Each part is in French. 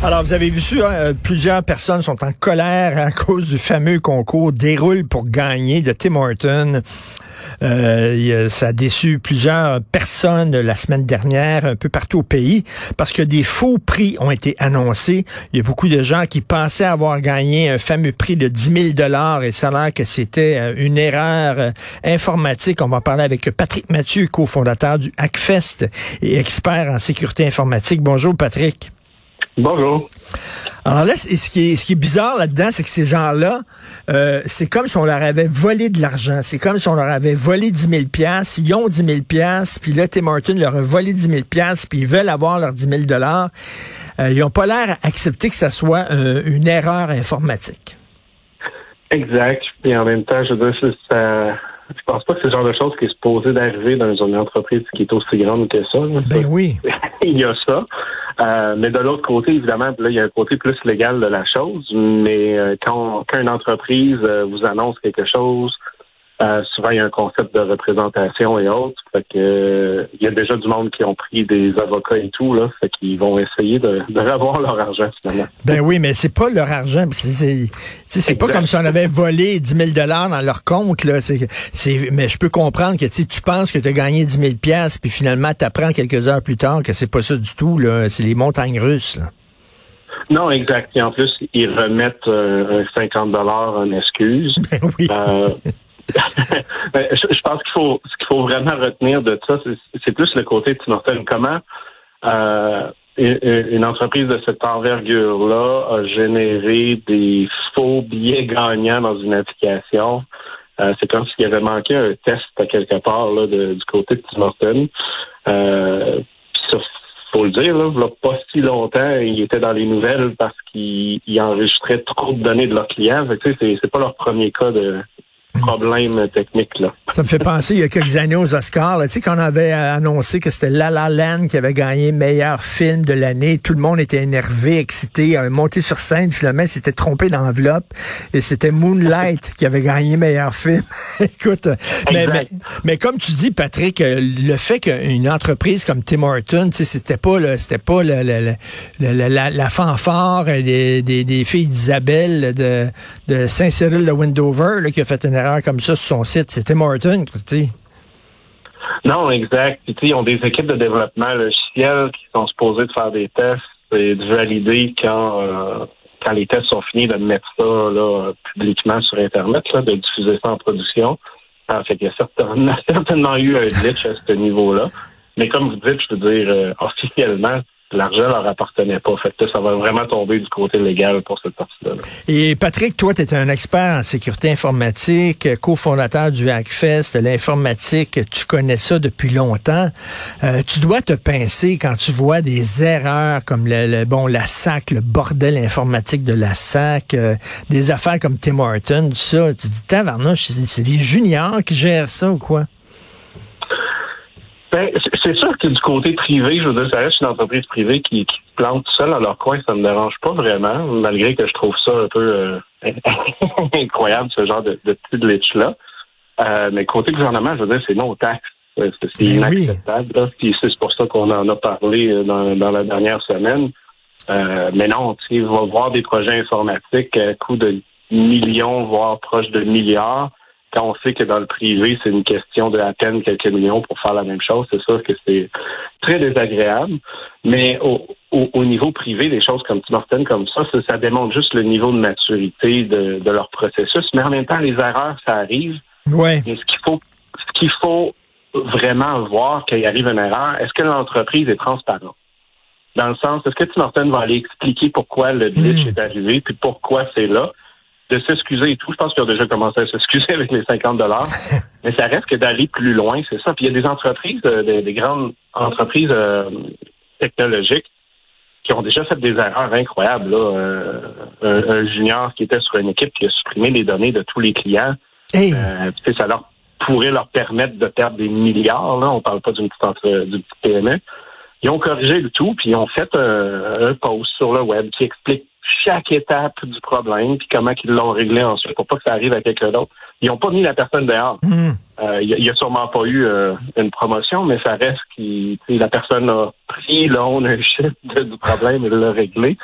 Alors, vous avez vu ça, euh, plusieurs personnes sont en colère à cause du fameux concours Déroule pour gagner de Tim Horton. Euh, ça a déçu plusieurs personnes la semaine dernière, un peu partout au pays, parce que des faux prix ont été annoncés. Il y a beaucoup de gens qui pensaient avoir gagné un fameux prix de 10 000 dollars et ça que c'était euh, une erreur informatique. On va parler avec Patrick Mathieu, cofondateur du Hackfest et expert en sécurité informatique. Bonjour, Patrick. Bonjour. Alors là, ce qui est, ce qui est bizarre là-dedans, c'est que ces gens-là, euh, c'est comme si on leur avait volé de l'argent. C'est comme si on leur avait volé 10 000 Ils ont 10 000 puis là, Tim Martin leur a volé 10 000 puis ils veulent avoir leurs 10 000 dollars. Euh, ils n'ont pas l'air à accepter que ça soit euh, une erreur informatique. Exact. Et en même temps, je veux dire, ça, je pense pas que c'est le genre de choses qui est supposé d'arriver dans une entreprise qui est aussi grande que ça. Ben oui. il y a ça. Euh, mais de l'autre côté, évidemment, là, il y a un côté plus légal de la chose. Mais euh, quand, quand une entreprise euh, vous annonce quelque chose, euh, souvent, il y a un concept de représentation et autres. Fait que, euh, il y a déjà du monde qui ont pris des avocats et tout, là. Fait qu'ils vont essayer de, de revoir leur argent, finalement. Ben oui, mais c'est pas leur argent. C'est pas comme si on avait volé 10 000 dans leur compte, là. C'est, mais je peux comprendre que tu penses que tu as gagné 10 000 puis finalement, tu apprends quelques heures plus tard que c'est pas ça du tout, là. C'est les montagnes russes, là. Non, exact. Et en plus, ils remettent euh, un 50 en excuse. Ben oui. Ben, je, pense qu'il faut ce qu'il faut vraiment retenir de ça, c'est plus le côté de Tim Comment euh, une entreprise de cette envergure-là a généré des faux billets gagnants dans une application? Euh, c'est comme s'il avait manqué un test à quelque part du côté de Tim Hortons. Euh, faut le dire, là, pas si longtemps, ils étaient dans les nouvelles parce qu'ils enregistraient trop de données de leurs clients. C'est, c'est pas leur premier cas de, problème technique. Là. Ça me fait penser, il y a quelques années aux Oscars, tu sais, quand on avait annoncé que c'était La La Land qui avait gagné meilleur film de l'année, tout le monde était énervé, excité, monté sur scène, finalement, s'était trompé d'enveloppe, et c'était Moonlight qui avait gagné meilleur film. Écoute, mais, mais, comme tu dis, Patrick, euh, le fait qu'une entreprise comme Tim Horton, tu sais, c'était pas, c'était pas le, la, la, fanfare des, des, des filles d'Isabelle de, de Saint-Cyril de Windover là, qui a fait une erreur comme ça sur son site. C'était Martin, tu Non, exact. ils ont des équipes de développement logiciel qui sont supposées de faire des tests et de valider quand, euh, quand les tests sont finis, de mettre ça là, publiquement sur Internet, là, de diffuser ça en production. En fait, il y a certainement, certainement eu un glitch à ce niveau-là. Mais comme vous dites, je veux dire, euh, officiellement, l'argent leur appartenait pas. Fait que ça va vraiment tomber du côté légal pour cette partie-là. Et Patrick, toi, tu es un expert en sécurité informatique, cofondateur du Hackfest, l'informatique, tu connais ça depuis longtemps. Euh, tu dois te pincer quand tu vois des erreurs comme le, bon la SAC, le bordel informatique de la SAC, euh, des affaires comme Tim Horton, tout ça. Tu te dis, c'est des juniors qui gèrent ça ou quoi? Ben, c'est sûr que du côté privé, je veux dire, ça reste une entreprise privée qui, qui plante tout seul dans leur coin, ça me dérange pas vraiment, malgré que je trouve ça un peu euh, incroyable, ce genre de, de petit glitch-là. Euh, mais côté gouvernement, je veux dire, c'est non taxe. C'est ben inacceptable. Puis c'est pour ça qu'on en a parlé euh, dans, dans la dernière semaine. Euh, mais non, tu va voir des projets informatiques à coût de millions, voire proche de milliards quand on sait que dans le privé, c'est une question de à peine quelques millions pour faire la même chose, c'est sûr que c'est très désagréable. Mais au, au, niveau privé, des choses comme Tim comme ça, ça, démontre juste le niveau de maturité de, de, leur processus. Mais en même temps, les erreurs, ça arrive. Ouais. Et ce qu'il faut, ce qu'il faut vraiment voir qu'il arrive une erreur, est-ce que l'entreprise est transparente? Dans le sens, est-ce que Tim va aller expliquer pourquoi le glitch hmm. est arrivé, puis pourquoi c'est là? De s'excuser et tout. Je pense qu'ils ont déjà commencé à s'excuser avec les 50 dollars. Mais ça reste que d'aller plus loin, c'est ça. Puis il y a des entreprises, euh, des, grandes entreprises euh, technologiques qui ont déjà fait des erreurs incroyables. Là. Euh, un, junior qui était sur une équipe qui a supprimé les données de tous les clients. Hey. ça leur pourrait leur permettre de perdre des milliards. Là. On parle pas d'une petite, entre, d'une petite PME. Ils ont corrigé le tout, puis ils ont fait un post sur le web qui explique chaque étape du problème, puis comment ils l'ont réglé ensuite pour pas que ça arrive à quelqu'un d'autre. Ils n'ont pas mis la personne dehors. Euh, il n'y a, sûrement pas eu euh, une promotion, mais ça reste que la personne a pris l'ownership du problème et l'a réglé.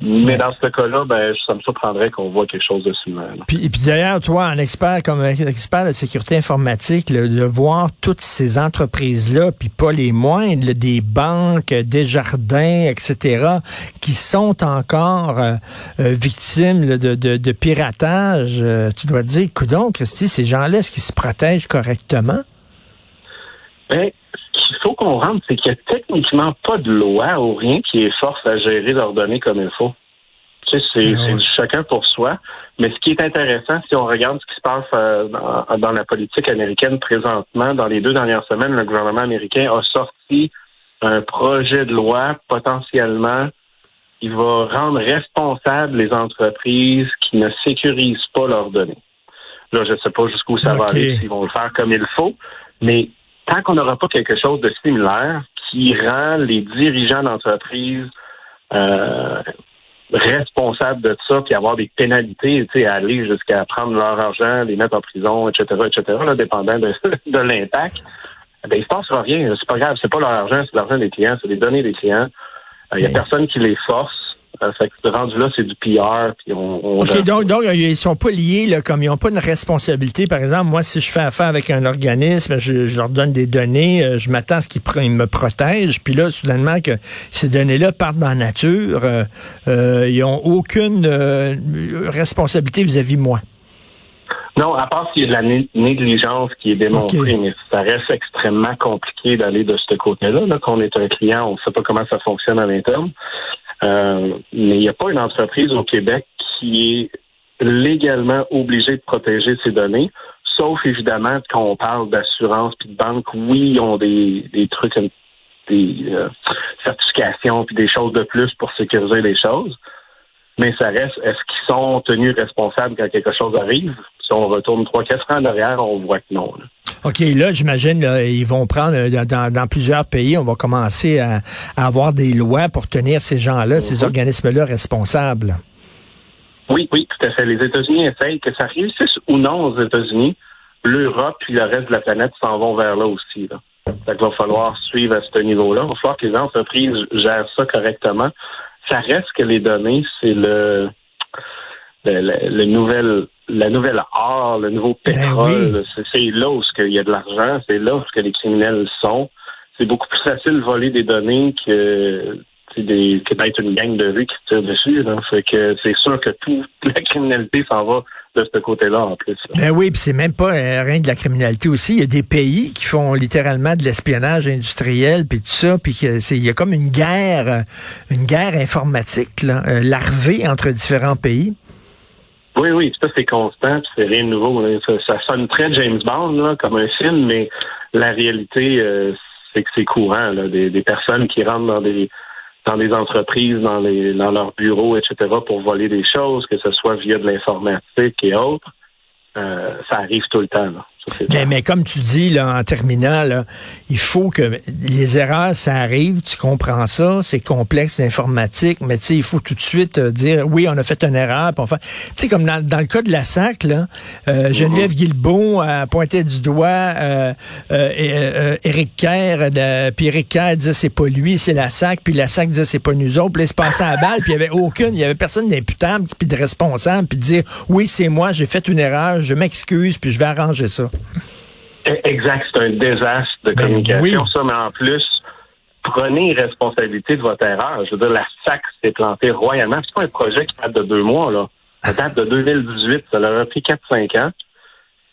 Mais dans ce cas-là, ben, ça me surprendrait qu'on voit quelque chose de similaire. Puis, puis d'ailleurs, toi, un expert comme expert de sécurité informatique, de voir toutes ces entreprises-là, puis pas les moindres, des banques, des jardins, etc., qui sont encore euh, euh, victimes de, de, de, piratage, euh, tu dois te dire, coudon, Christy, ces gens-là, est-ce qu'ils se protègent correctement? Ben, faut qu'on rentre, c'est qu'il n'y a techniquement pas de loi ou rien qui est force à gérer leurs données comme il faut. Tu sais, c'est ah chacun pour soi. Mais ce qui est intéressant, si on regarde ce qui se passe euh, dans, la politique américaine présentement, dans les deux dernières semaines, le gouvernement américain a sorti un projet de loi potentiellement qui va rendre responsables les entreprises qui ne sécurisent pas leurs données. Là, je ne sais pas jusqu'où ça va aller, s'ils vont le faire comme il faut, mais tant qu'on n'aura pas quelque chose de similaire qui rend les dirigeants d'entreprise euh, responsables de ça, puis avoir des pénalités, tu sais, aller jusqu'à prendre leur argent, les mettre en prison, etc., etc., là, dépendant de, de l'impact, ben, il se passera rien. C'est pas grave, c'est pas leur argent, c'est l'argent des clients, c'est les données des clients. Il euh, n'y a personne qui les force. Euh, fait que rendu là, c'est du PR. Puis on, OK, donc, donc, ils sont pas liés, là, comme ils n'ont pas une responsabilité. Par exemple, moi, si je fais affaire avec un organisme, je, leur donne des données, euh, je m'attends à ce qu'ils me protègent. Puis là, soudainement, que ces données-là partent dans la nature, euh, ils n'ont aucune responsabilité vis-à-vis de moi. Non, à part s'il y a de la négligence qui est démontrée, mais ça reste extrêmement compliqué d'aller de ce côté-là. Là, qu'on est un client, on ne sait pas comment ça fonctionne à l'interne. Euh, mais il n'y a pas une entreprise au Québec qui est légalement obligée de protéger ses données, sauf évidemment quand on parle d'assurance puis de banque, oui, ils ont des, des trucs, des euh, certifications puis des choses de plus pour sécuriser les choses. Mais ça reste, est-ce qu'ils sont tenus responsables quand quelque chose arrive? Si on retourne trois, quatre ans en arrière, on voit que non. OK, là, j'imagine, ils vont prendre euh, dans, plusieurs pays, on va commencer à, avoir des lois pour tenir ces gens-là, ces mhm. organismes-là responsables. Oui, oui, tout à fait. Les États-Unis essayent que ça réussisse ou non aux États-Unis. L'Europe puis le reste de la planète s'en vont vers là aussi. Là. il va falloir suivre à ce niveau-là. Il va falloir que les entreprises gèrent ça correctement. Ça reste que les données, c'est le, le nouvel la nouvelle or, le nouveau ben pétrole, c'est là où il y a de l'argent, c'est là où que les criminels sont. C'est beaucoup plus facile de voler des données que des, que d'être une gang de rue qui tire dessus. Là. Fait que c'est sûr que toute la criminalité s'en va de ce côté-là en plus. Ben oui, puis c'est même pas euh, rien de la criminalité aussi. Il y a des pays qui font littéralement de l'espionnage industriel puis tout ça, puis il y a comme une guerre, une guerre informatique là, euh, larvée entre différents pays. Oui, oui, ça c'est constant, c'est rien de nouveau. Ça, sonne très James Bond comme un film, mais la réalité, euh, c'est que c'est courant. Des, personnes qui rentrent dans des dans des entreprises, dans les dans leurs bureaux, etc., pour voler des choses, que ce soit via de l'informatique et autres, euh, ça arrive tout le temps. Là. Mais, mais, comme tu dis là, en terminant, il faut que les erreurs, ça arrive, tu comprends ça, c'est complexe, l'informatique, mais il faut tout de suite euh, dire oui, on a fait une erreur. Tu sais, comme dans, dans, le cas de la SAC, là, euh, Geneviève Guilbeault a pointé du doigt euh, euh, Éric Kerr, puis Éric Kerr disait c'est pas lui, c'est la SAC, puis la SAC disait c'est pas nous autres, puis là, il se passait à la balle, puis il y avait aucune, il y avait personne d'imputable, puis de responsable, puis de dire oui, c'est moi, j'ai fait une erreur, je m'excuse, puis je vais arranger ça. Exact, c'est un désastre de ben communication, ça, mais en plus, prenez responsabilité de votre erreur. Je veux dire, la SAC s'est plantée royalement. C'est pas un projet qui date de deux mois, là. Ça date de 2018. Ça leur a pris 4-5 ans.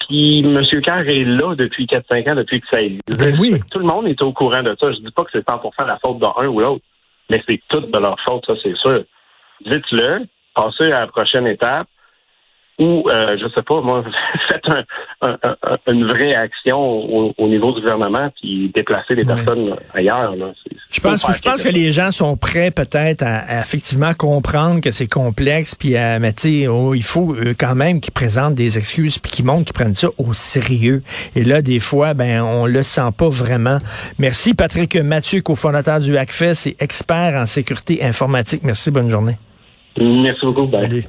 Puis M. Carr est là depuis 4-5 ans, depuis que ça existe. Ben oui. Tout le monde est au courant de ça. Je dis pas que c'est 100% la faute d'un ou l'autre, mais c'est toute de leur faute, ça, c'est sûr. Dites-le, passez à la prochaine étape, ou, euh, je sais pas, moi, faites une vraie action au, niveau du gouvernement puis déplacer les personnes ailleurs. Je pense, je pense que les gens sont prêts peut-être à, effectivement comprendre que c'est complexe, puis à, mais oh, il faut euh, quand même qu'ils présentent des excuses puis qu'ils montrent qu'ils prennent ça au sérieux. Et là, des fois, ben, on le sent pas vraiment. Merci Patrick Mathieu, cofondateur du HACFES et expert en sécurité informatique. Merci, bonne journée. Merci beaucoup. Bye.